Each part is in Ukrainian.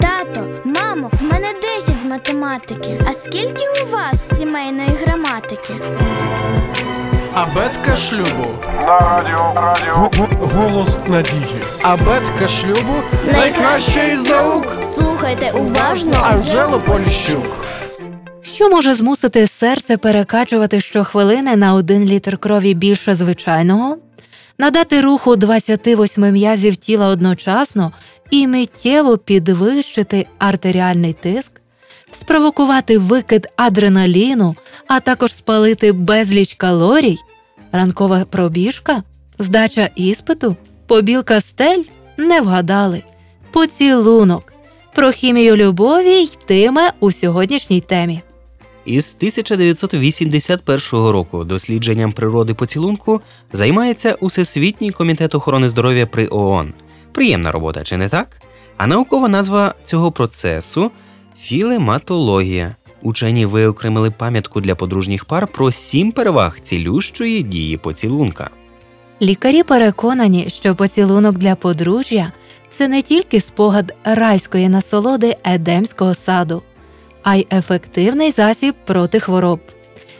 Тато, мамо, в мене 10 з математики. А скільки у вас сімейної граматики? Абетка шлюбу. На радіо радіо Г- г- Голос надії. Абетка шлюбу найкраща із наук. Слухайте уважно. Анжело Поліщук. Що може змусити серце перекачувати щохвилини на один літр крові більше звичайного, надати руху 28 м'язів тіла одночасно і миттєво підвищити артеріальний тиск, спровокувати викид адреналіну, а також спалити безліч калорій, ранкова пробіжка, здача іспиту, побілка стель не вгадали, поцілунок. Про хімію любові йтиме у сьогоднішній темі. Із 1981 року дослідженням природи поцілунку займається Усесвітній комітет охорони здоров'я при ООН. Приємна робота, чи не так? А наукова назва цього процесу філематологія. Учені виокремили пам'ятку для подружніх пар про сім переваг цілющої дії поцілунка. Лікарі переконані, що поцілунок для подружжя це не тільки спогад райської насолоди едемського саду, а й ефективний засіб проти хвороб.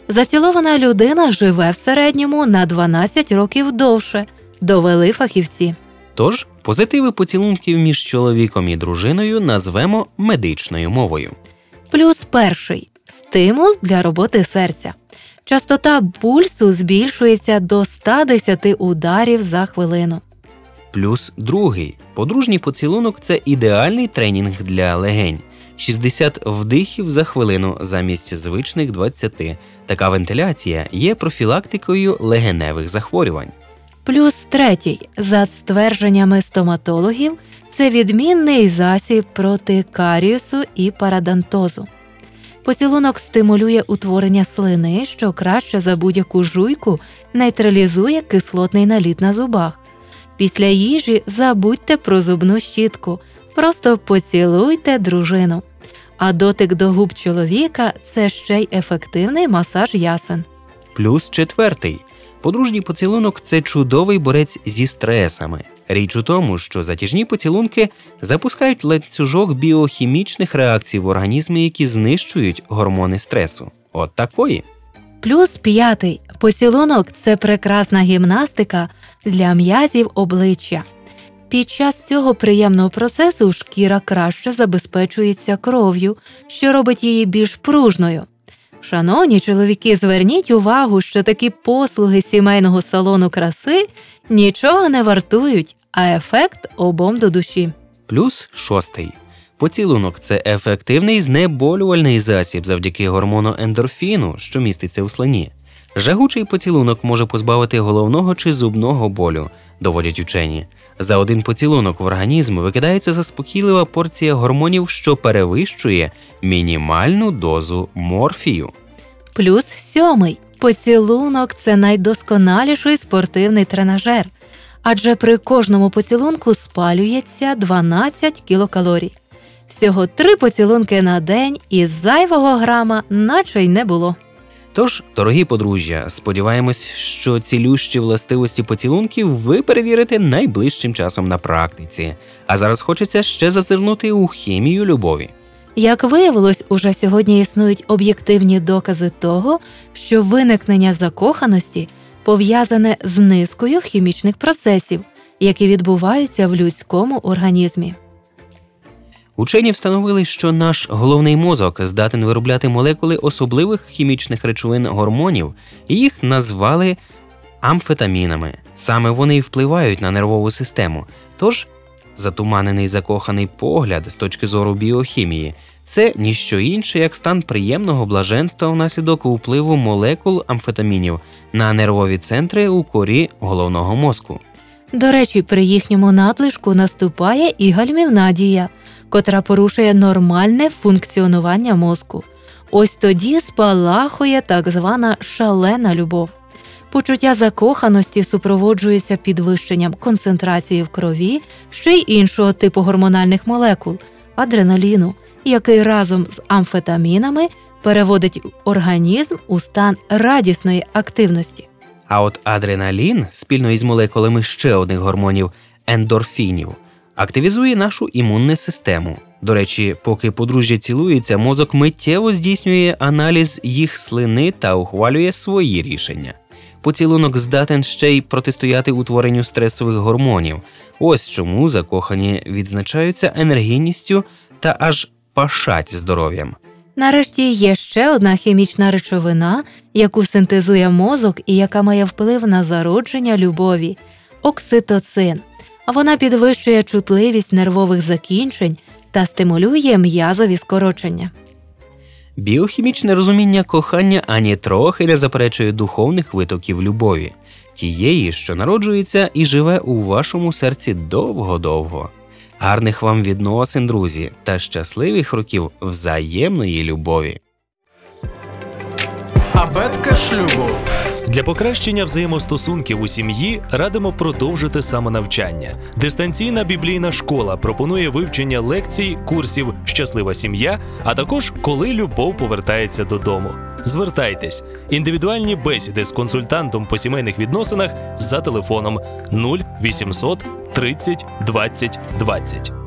Зацілована людина живе в середньому на 12 років довше, довели фахівці. Тож позитиви поцілунків між чоловіком і дружиною назвемо медичною мовою. Плюс перший стимул для роботи серця. Частота пульсу збільшується до 110 ударів за хвилину. Плюс другий подружній поцілунок це ідеальний тренінг для легень. 60 вдихів за хвилину замість звичних 20. Така вентиляція є профілактикою легеневих захворювань. Плюс третій, за ствердженнями стоматологів, це відмінний засіб проти каріусу і парадонтозу. Поцілунок стимулює утворення слини, що краще за будь-яку жуйку нейтралізує кислотний наліт на зубах. Після їжі забудьте про зубну щітку, просто поцілуйте дружину. А дотик до губ чоловіка це ще й ефективний масаж ясен. Плюс четвертий. Подружній поцілунок це чудовий борець зі стресами. Річ у тому, що затяжні поцілунки запускають ланцюжок біохімічних реакцій в організмі, які знищують гормони стресу. От такої. Плюс п'ятий поцілунок це прекрасна гімнастика для м'язів обличчя. Під час цього приємного процесу шкіра краще забезпечується кров'ю, що робить її більш пружною. Шановні чоловіки, зверніть увагу, що такі послуги сімейного салону краси нічого не вартують, а ефект обом до душі. Плюс шостий. Поцілунок це ефективний знеболювальний засіб завдяки гормону ендорфіну, що міститься у слині. Жагучий поцілунок може позбавити головного чи зубного болю, доводять учені. За один поцілунок в організм викидається заспокійлива порція гормонів, що перевищує мінімальну дозу морфію. Плюс сьомий поцілунок це найдосконаліший спортивний тренажер, адже при кожному поцілунку спалюється 12 кілокалорій. Всього три поцілунки на день і зайвого грама, наче й не було. Тож, дорогі подружжя, сподіваємось, що цілющі властивості поцілунків ви перевірите найближчим часом на практиці. А зараз хочеться ще зазирнути у хімію любові. Як виявилось, уже сьогодні існують об'єктивні докази того, що виникнення закоханості пов'язане з низкою хімічних процесів, які відбуваються в людському організмі. Учені встановили, що наш головний мозок здатен виробляти молекули особливих хімічних речовин гормонів, і їх назвали амфетамінами. Саме вони впливають на нервову систему. Тож затуманений закоханий погляд з точки зору біохімії це ніщо інше, як стан приємного блаженства внаслідок впливу молекул амфетамінів на нервові центри у корі головного мозку. До речі, при їхньому надлишку наступає і гальмівна дія, котра порушує нормальне функціонування мозку. Ось тоді спалахує так звана шалена любов. Почуття закоханості супроводжується підвищенням концентрації в крові ще й іншого типу гормональних молекул адреналіну, який разом з амфетамінами переводить організм у стан радісної активності. А от адреналін спільно із молекулами ще одних гормонів ендорфінів активізує нашу імунну систему. До речі, поки подружжя цілується, мозок миттєво здійснює аналіз їх слини та ухвалює свої рішення. Поцілунок здатен ще й протистояти утворенню стресових гормонів. Ось чому закохані відзначаються енергійністю та аж пашать здоров'ям. Нарешті є ще одна хімічна речовина, яку синтезує мозок і яка має вплив на зародження любові окситоцин. А Вона підвищує чутливість нервових закінчень та стимулює м'язові скорочення. Біохімічне розуміння кохання ані трохи не заперечує духовних витоків любові, тієї, що народжується і живе у вашому серці довго-довго. Гарних вам відносин, друзі, та щасливих років взаємної любові. Абетка шлюбу. Для покращення взаємостосунків у сім'ї радимо продовжити самонавчання. Дистанційна біблійна школа пропонує вивчення лекцій, курсів Щаслива сім'я, а також коли любов повертається додому. Звертайтесь індивідуальні бесіди з консультантом по сімейних відносинах за телефоном 0800 30 20 20.